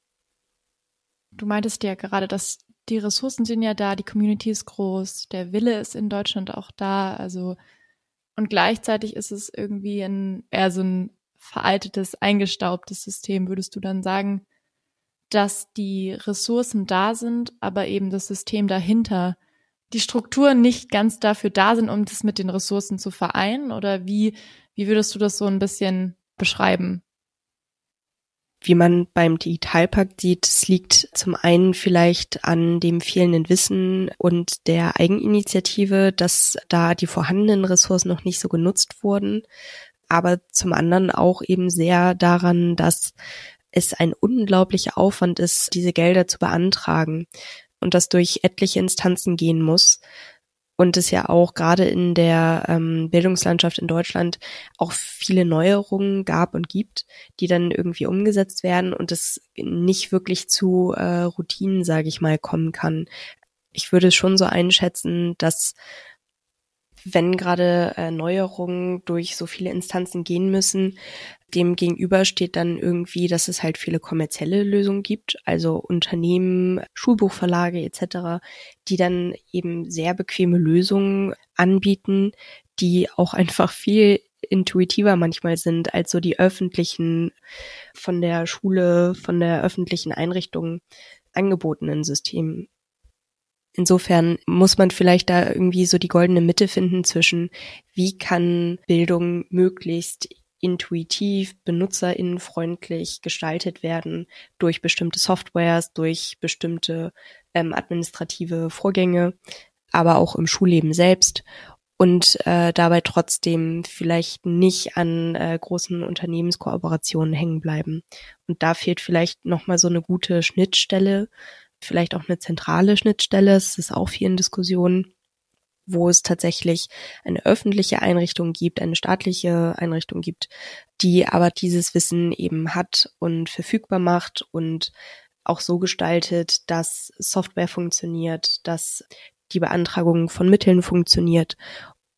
Du meintest ja gerade, dass die Ressourcen sind ja da, die Community ist groß, der Wille ist in Deutschland auch da, also und gleichzeitig ist es irgendwie ein eher so ein veraltetes, eingestaubtes System. Würdest du dann sagen, dass die Ressourcen da sind, aber eben das System dahinter, die Strukturen nicht ganz dafür da sind, um das mit den Ressourcen zu vereinen? Oder wie, wie würdest du das so ein bisschen beschreiben? Wie man beim Digitalpakt sieht, es liegt zum einen vielleicht an dem fehlenden Wissen und der Eigeninitiative, dass da die vorhandenen Ressourcen noch nicht so genutzt wurden, aber zum anderen auch eben sehr daran, dass es ein unglaublicher Aufwand ist, diese Gelder zu beantragen und das durch etliche Instanzen gehen muss und es ja auch gerade in der ähm, Bildungslandschaft in Deutschland auch viele Neuerungen gab und gibt, die dann irgendwie umgesetzt werden und es nicht wirklich zu äh, Routinen, sage ich mal, kommen kann. Ich würde schon so einschätzen, dass wenn gerade äh, Neuerungen durch so viele Instanzen gehen müssen, dem gegenüber steht dann irgendwie, dass es halt viele kommerzielle Lösungen gibt, also Unternehmen, Schulbuchverlage etc., die dann eben sehr bequeme Lösungen anbieten, die auch einfach viel intuitiver manchmal sind als so die öffentlichen von der Schule, von der öffentlichen Einrichtung angebotenen Systemen. Insofern muss man vielleicht da irgendwie so die goldene Mitte finden zwischen, wie kann Bildung möglichst intuitiv, benutzerinnenfreundlich gestaltet werden durch bestimmte Softwares, durch bestimmte ähm, administrative Vorgänge, aber auch im Schulleben selbst und äh, dabei trotzdem vielleicht nicht an äh, großen Unternehmenskooperationen hängen bleiben. Und da fehlt vielleicht nochmal so eine gute Schnittstelle vielleicht auch eine zentrale Schnittstelle. Es ist auch viel in Diskussionen, wo es tatsächlich eine öffentliche Einrichtung gibt, eine staatliche Einrichtung gibt, die aber dieses Wissen eben hat und verfügbar macht und auch so gestaltet, dass Software funktioniert, dass die Beantragung von Mitteln funktioniert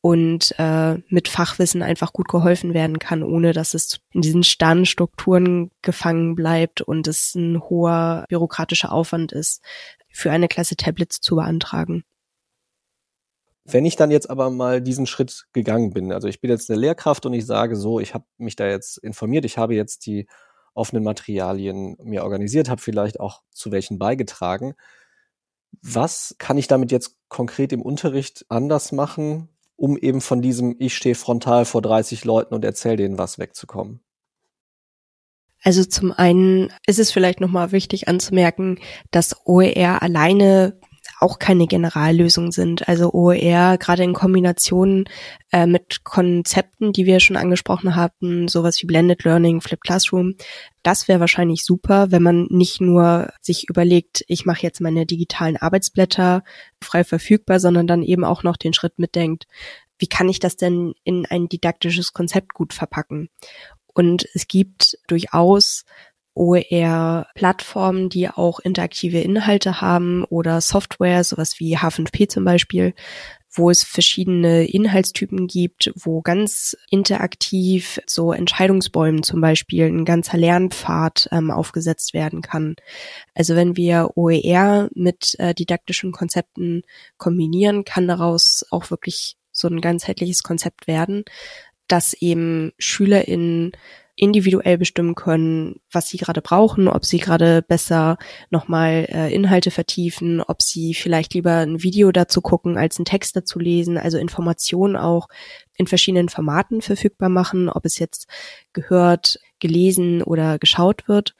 und äh, mit Fachwissen einfach gut geholfen werden kann, ohne dass es in diesen starren Strukturen gefangen bleibt und es ein hoher bürokratischer Aufwand ist, für eine Klasse Tablets zu beantragen. Wenn ich dann jetzt aber mal diesen Schritt gegangen bin, also ich bin jetzt eine Lehrkraft und ich sage so, ich habe mich da jetzt informiert, ich habe jetzt die offenen Materialien mir organisiert, habe vielleicht auch zu welchen beigetragen. Was kann ich damit jetzt konkret im Unterricht anders machen, um eben von diesem Ich stehe frontal vor 30 Leuten und erzähle denen was wegzukommen? Also zum einen ist es vielleicht nochmal wichtig anzumerken, dass OER alleine auch keine Generallösung sind. Also OER gerade in Kombination äh, mit Konzepten, die wir schon angesprochen hatten, sowas wie Blended Learning, Flip Classroom, das wäre wahrscheinlich super, wenn man nicht nur sich überlegt, ich mache jetzt meine digitalen Arbeitsblätter frei verfügbar, sondern dann eben auch noch den Schritt mitdenkt, wie kann ich das denn in ein didaktisches Konzept gut verpacken? Und es gibt durchaus OER-Plattformen, die auch interaktive Inhalte haben oder Software, sowas wie H5P zum Beispiel, wo es verschiedene Inhaltstypen gibt, wo ganz interaktiv so Entscheidungsbäumen zum Beispiel ein ganzer Lernpfad ähm, aufgesetzt werden kann. Also wenn wir OER mit äh, didaktischen Konzepten kombinieren, kann daraus auch wirklich so ein ganzheitliches Konzept werden, dass eben SchülerInnen individuell bestimmen können, was sie gerade brauchen, ob sie gerade besser nochmal äh, Inhalte vertiefen, ob sie vielleicht lieber ein Video dazu gucken, als einen Text dazu lesen, also Informationen auch in verschiedenen Formaten verfügbar machen, ob es jetzt gehört, gelesen oder geschaut wird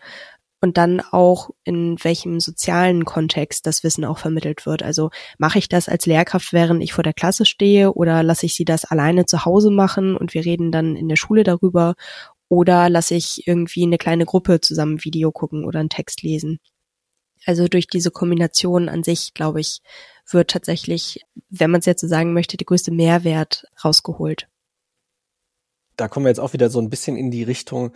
und dann auch in welchem sozialen Kontext das Wissen auch vermittelt wird. Also mache ich das als Lehrkraft, während ich vor der Klasse stehe oder lasse ich sie das alleine zu Hause machen und wir reden dann in der Schule darüber oder lasse ich irgendwie eine kleine Gruppe zusammen Video gucken oder einen Text lesen. Also durch diese Kombination an sich, glaube ich, wird tatsächlich, wenn man es jetzt so sagen möchte, der größte Mehrwert rausgeholt. Da kommen wir jetzt auch wieder so ein bisschen in die Richtung,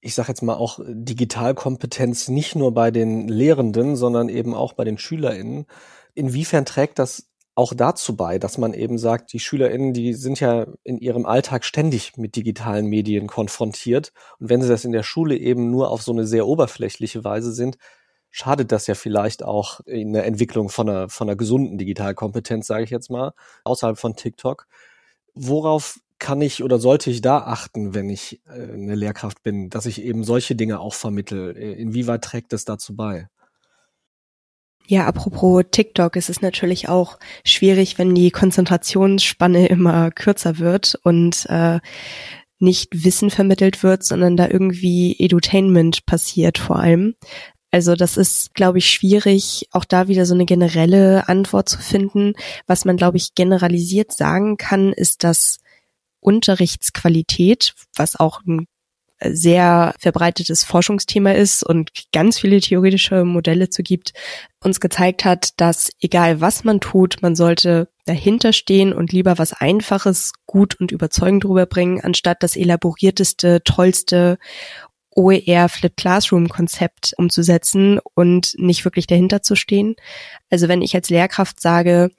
ich sage jetzt mal auch Digitalkompetenz nicht nur bei den Lehrenden, sondern eben auch bei den SchülerInnen. Inwiefern trägt das auch dazu bei, dass man eben sagt, die SchülerInnen, die sind ja in ihrem Alltag ständig mit digitalen Medien konfrontiert. Und wenn sie das in der Schule eben nur auf so eine sehr oberflächliche Weise sind, schadet das ja vielleicht auch in der Entwicklung von einer, von einer gesunden Digitalkompetenz, sage ich jetzt mal, außerhalb von TikTok. Worauf kann ich oder sollte ich da achten, wenn ich äh, eine Lehrkraft bin, dass ich eben solche Dinge auch vermittel? Inwieweit trägt das dazu bei? Ja, apropos TikTok, es ist natürlich auch schwierig, wenn die Konzentrationsspanne immer kürzer wird und äh, nicht Wissen vermittelt wird, sondern da irgendwie Edutainment passiert vor allem. Also das ist, glaube ich, schwierig, auch da wieder so eine generelle Antwort zu finden. Was man, glaube ich, generalisiert sagen kann, ist, dass Unterrichtsqualität, was auch ein sehr verbreitetes Forschungsthema ist und ganz viele theoretische Modelle zu gibt, uns gezeigt hat, dass egal was man tut, man sollte dahinter stehen und lieber was Einfaches gut und überzeugend rüberbringen, anstatt das elaborierteste, tollste OER Flip Classroom Konzept umzusetzen und nicht wirklich dahinter zu stehen. Also wenn ich als Lehrkraft sage,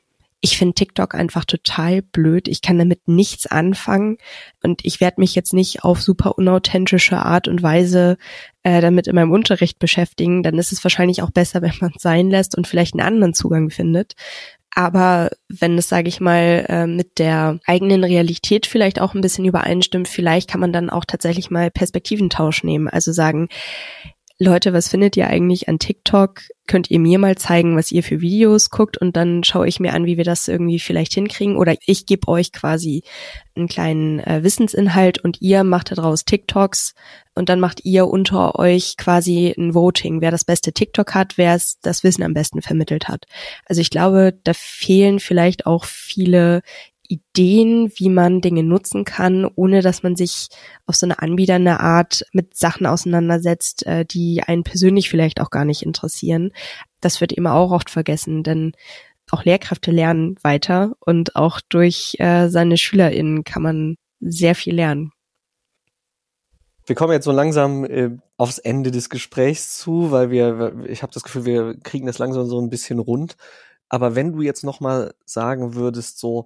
ich finde TikTok einfach total blöd. Ich kann damit nichts anfangen und ich werde mich jetzt nicht auf super unauthentische Art und Weise äh, damit in meinem Unterricht beschäftigen. Dann ist es wahrscheinlich auch besser, wenn man es sein lässt und vielleicht einen anderen Zugang findet. Aber wenn es, sage ich mal, äh, mit der eigenen Realität vielleicht auch ein bisschen übereinstimmt, vielleicht kann man dann auch tatsächlich mal Perspektiventausch nehmen. Also sagen, Leute, was findet ihr eigentlich an TikTok? Könnt ihr mir mal zeigen, was ihr für Videos guckt und dann schaue ich mir an, wie wir das irgendwie vielleicht hinkriegen. Oder ich gebe euch quasi einen kleinen äh, Wissensinhalt und ihr macht daraus TikToks und dann macht ihr unter euch quasi ein Voting, wer das beste TikTok hat, wer es das Wissen am besten vermittelt hat. Also ich glaube, da fehlen vielleicht auch viele Ideen, wie man Dinge nutzen kann, ohne dass man sich auf so eine anbiedernde Art mit Sachen auseinandersetzt, äh, die einen persönlich vielleicht auch gar nicht interessieren. Das wird eben auch oft vergessen, denn auch Lehrkräfte lernen weiter und auch durch äh, seine SchülerInnen kann man sehr viel lernen. Wir kommen jetzt so langsam äh, aufs Ende des Gesprächs zu, weil wir, ich habe das Gefühl, wir kriegen das langsam so ein bisschen rund. Aber wenn du jetzt noch mal sagen würdest, so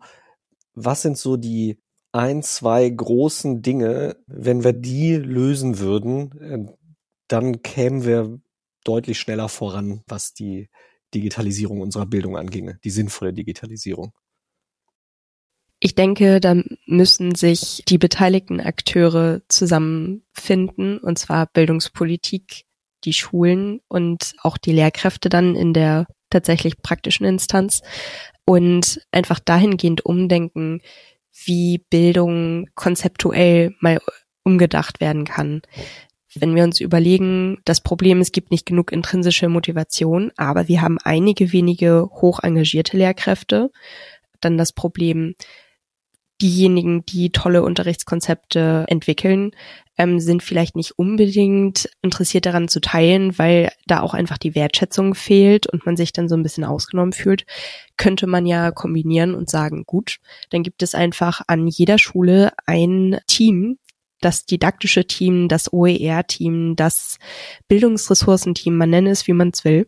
was sind so die ein, zwei großen Dinge, wenn wir die lösen würden, äh, dann kämen wir deutlich schneller voran, was die Digitalisierung unserer Bildung anginge, die sinnvolle Digitalisierung. Ich denke, da müssen sich die beteiligten Akteure zusammenfinden, und zwar Bildungspolitik, die Schulen und auch die Lehrkräfte dann in der tatsächlich praktischen Instanz und einfach dahingehend umdenken, wie Bildung konzeptuell mal umgedacht werden kann. Wenn wir uns überlegen, das Problem, es gibt nicht genug intrinsische Motivation, aber wir haben einige wenige hoch engagierte Lehrkräfte, dann das Problem, diejenigen, die tolle Unterrichtskonzepte entwickeln, ähm, sind vielleicht nicht unbedingt interessiert daran zu teilen, weil da auch einfach die Wertschätzung fehlt und man sich dann so ein bisschen ausgenommen fühlt, könnte man ja kombinieren und sagen, gut, dann gibt es einfach an jeder Schule ein Team, das didaktische Team, das OER-Team, das Bildungsressourcenteam, man nenne es, wie man es will,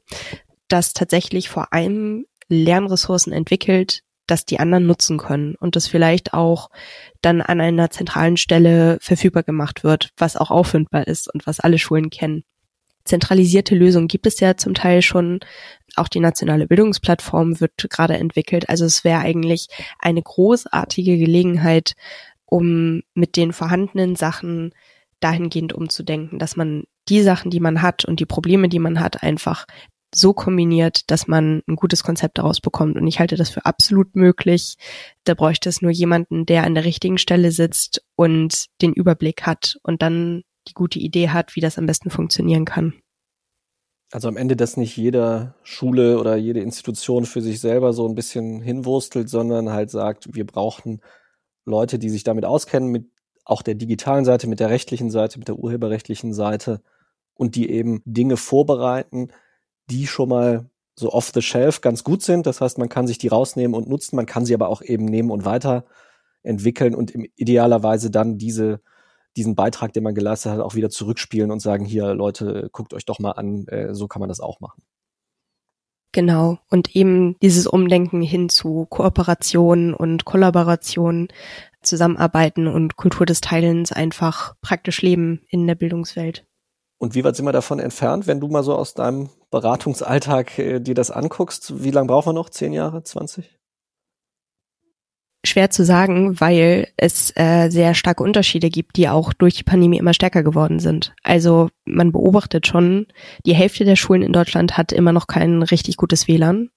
das tatsächlich vor allem Lernressourcen entwickelt, das die anderen nutzen können und das vielleicht auch dann an einer zentralen Stelle verfügbar gemacht wird, was auch auffindbar ist und was alle Schulen kennen. Zentralisierte Lösungen gibt es ja zum Teil schon. Auch die nationale Bildungsplattform wird gerade entwickelt. Also es wäre eigentlich eine großartige Gelegenheit, um mit den vorhandenen Sachen dahingehend umzudenken, dass man die Sachen, die man hat und die Probleme, die man hat, einfach so kombiniert, dass man ein gutes Konzept daraus bekommt. Und ich halte das für absolut möglich. Da bräuchte es nur jemanden, der an der richtigen Stelle sitzt und den Überblick hat und dann die gute Idee hat, wie das am besten funktionieren kann. Also am Ende, dass nicht jeder Schule oder jede Institution für sich selber so ein bisschen hinwurstelt, sondern halt sagt, wir brauchen Leute, die sich damit auskennen, mit auch der digitalen Seite, mit der rechtlichen Seite, mit der urheberrechtlichen Seite und die eben Dinge vorbereiten, die schon mal so off the shelf ganz gut sind. Das heißt, man kann sich die rausnehmen und nutzen, man kann sie aber auch eben nehmen und weiterentwickeln und idealerweise dann diese diesen Beitrag, den man geleistet hat, auch wieder zurückspielen und sagen, hier Leute, guckt euch doch mal an, äh, so kann man das auch machen. Genau. Und eben dieses Umdenken hin zu Kooperation und Kollaboration, Zusammenarbeiten und Kultur des Teilens einfach praktisch leben in der Bildungswelt. Und wie weit sind wir davon entfernt, wenn du mal so aus deinem Beratungsalltag äh, dir das anguckst? Wie lange brauchen wir noch? Zehn Jahre? Zwanzig? Schwer zu sagen, weil es äh, sehr starke Unterschiede gibt, die auch durch die Pandemie immer stärker geworden sind. Also man beobachtet schon, die Hälfte der Schulen in Deutschland hat immer noch kein richtig gutes WLAN.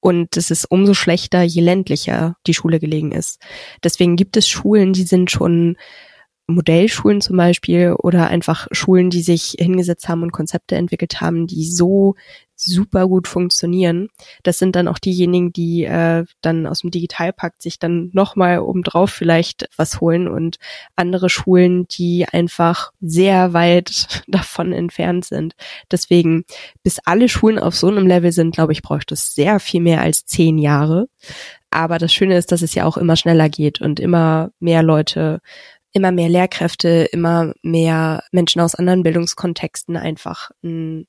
Und es ist umso schlechter, je ländlicher die Schule gelegen ist. Deswegen gibt es Schulen, die sind schon Modellschulen zum Beispiel oder einfach Schulen, die sich hingesetzt haben und Konzepte entwickelt haben, die so super gut funktionieren. Das sind dann auch diejenigen, die äh, dann aus dem Digitalpakt sich dann nochmal obendrauf vielleicht was holen und andere Schulen, die einfach sehr weit davon entfernt sind. Deswegen, bis alle Schulen auf so einem Level sind, glaube ich, bräuchte es sehr viel mehr als zehn Jahre. Aber das Schöne ist, dass es ja auch immer schneller geht und immer mehr Leute immer mehr Lehrkräfte, immer mehr Menschen aus anderen Bildungskontexten einfach ein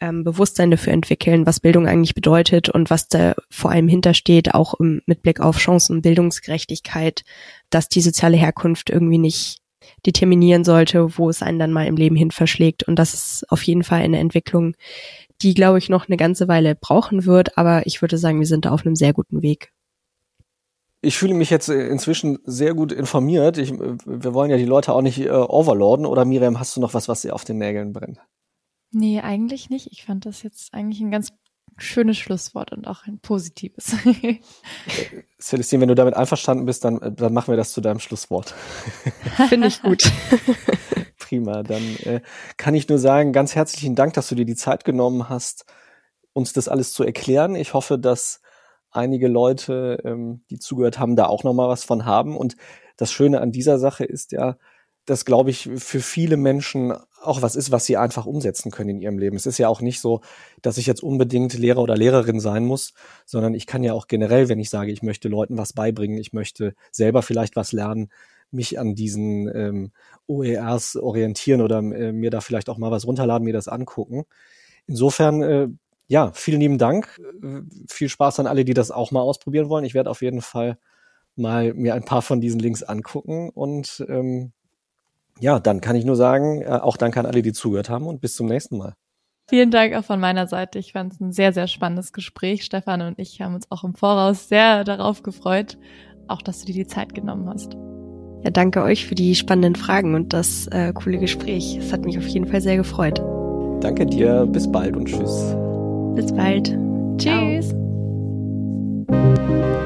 ähm, Bewusstsein dafür entwickeln, was Bildung eigentlich bedeutet und was da vor allem hintersteht, auch im, mit Blick auf Chancen und Bildungsgerechtigkeit, dass die soziale Herkunft irgendwie nicht determinieren sollte, wo es einen dann mal im Leben hin verschlägt. Und das ist auf jeden Fall eine Entwicklung, die, glaube ich, noch eine ganze Weile brauchen wird. Aber ich würde sagen, wir sind da auf einem sehr guten Weg. Ich fühle mich jetzt äh, inzwischen sehr gut informiert. Ich, äh, wir wollen ja die Leute auch nicht äh, overloaden. Oder Miriam, hast du noch was, was dir auf den Nägeln brennt? Nee, eigentlich nicht. Ich fand das jetzt eigentlich ein ganz schönes Schlusswort und auch ein positives. Celestine, wenn du damit einverstanden bist, dann, dann machen wir das zu deinem Schlusswort. Finde ich gut. Prima. Dann äh, kann ich nur sagen, ganz herzlichen Dank, dass du dir die Zeit genommen hast, uns das alles zu erklären. Ich hoffe, dass einige Leute, ähm, die zugehört haben, da auch nochmal was von haben. Und das Schöne an dieser Sache ist ja, dass, glaube ich, für viele Menschen auch was ist, was sie einfach umsetzen können in ihrem Leben. Es ist ja auch nicht so, dass ich jetzt unbedingt Lehrer oder Lehrerin sein muss, sondern ich kann ja auch generell, wenn ich sage, ich möchte Leuten was beibringen, ich möchte selber vielleicht was lernen, mich an diesen ähm, OERs orientieren oder äh, mir da vielleicht auch mal was runterladen, mir das angucken. Insofern, äh, ja, vielen lieben Dank. Viel Spaß an alle, die das auch mal ausprobieren wollen. Ich werde auf jeden Fall mal mir ein paar von diesen Links angucken und ähm, ja, dann kann ich nur sagen, äh, auch danke an alle, die zugehört haben und bis zum nächsten Mal. Vielen Dank auch von meiner Seite. Ich fand es ein sehr, sehr spannendes Gespräch. Stefan und ich haben uns auch im Voraus sehr darauf gefreut, auch dass du dir die Zeit genommen hast. Ja, danke euch für die spannenden Fragen und das äh, coole Gespräch. Es hat mich auf jeden Fall sehr gefreut. Danke dir. Bis bald und tschüss. Bis bald. Tschüss. Ciao.